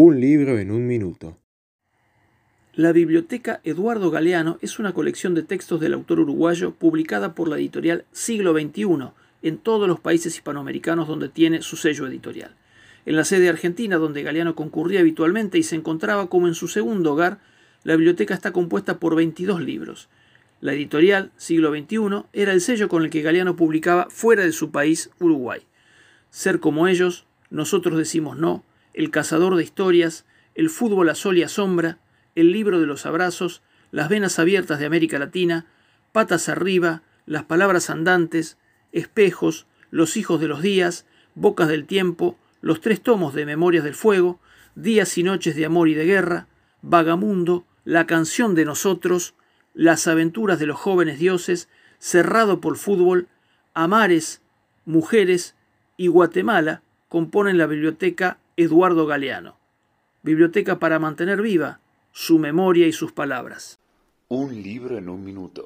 Un libro en un minuto. La Biblioteca Eduardo Galeano es una colección de textos del autor uruguayo publicada por la editorial Siglo XXI en todos los países hispanoamericanos donde tiene su sello editorial. En la sede argentina, donde Galeano concurría habitualmente y se encontraba como en su segundo hogar, la biblioteca está compuesta por 22 libros. La editorial Siglo XXI era el sello con el que Galeano publicaba fuera de su país, Uruguay. Ser como ellos, nosotros decimos no, el cazador de historias, el fútbol a sol y a sombra, el libro de los abrazos, las venas abiertas de América Latina, patas arriba, las palabras andantes, espejos, los hijos de los días, bocas del tiempo, los tres tomos de Memorias del Fuego, días y noches de amor y de guerra, vagamundo, la canción de nosotros, las aventuras de los jóvenes dioses, cerrado por fútbol, amares, mujeres y Guatemala componen la biblioteca Eduardo Galeano. Biblioteca para mantener viva su memoria y sus palabras. Un libro en un minuto.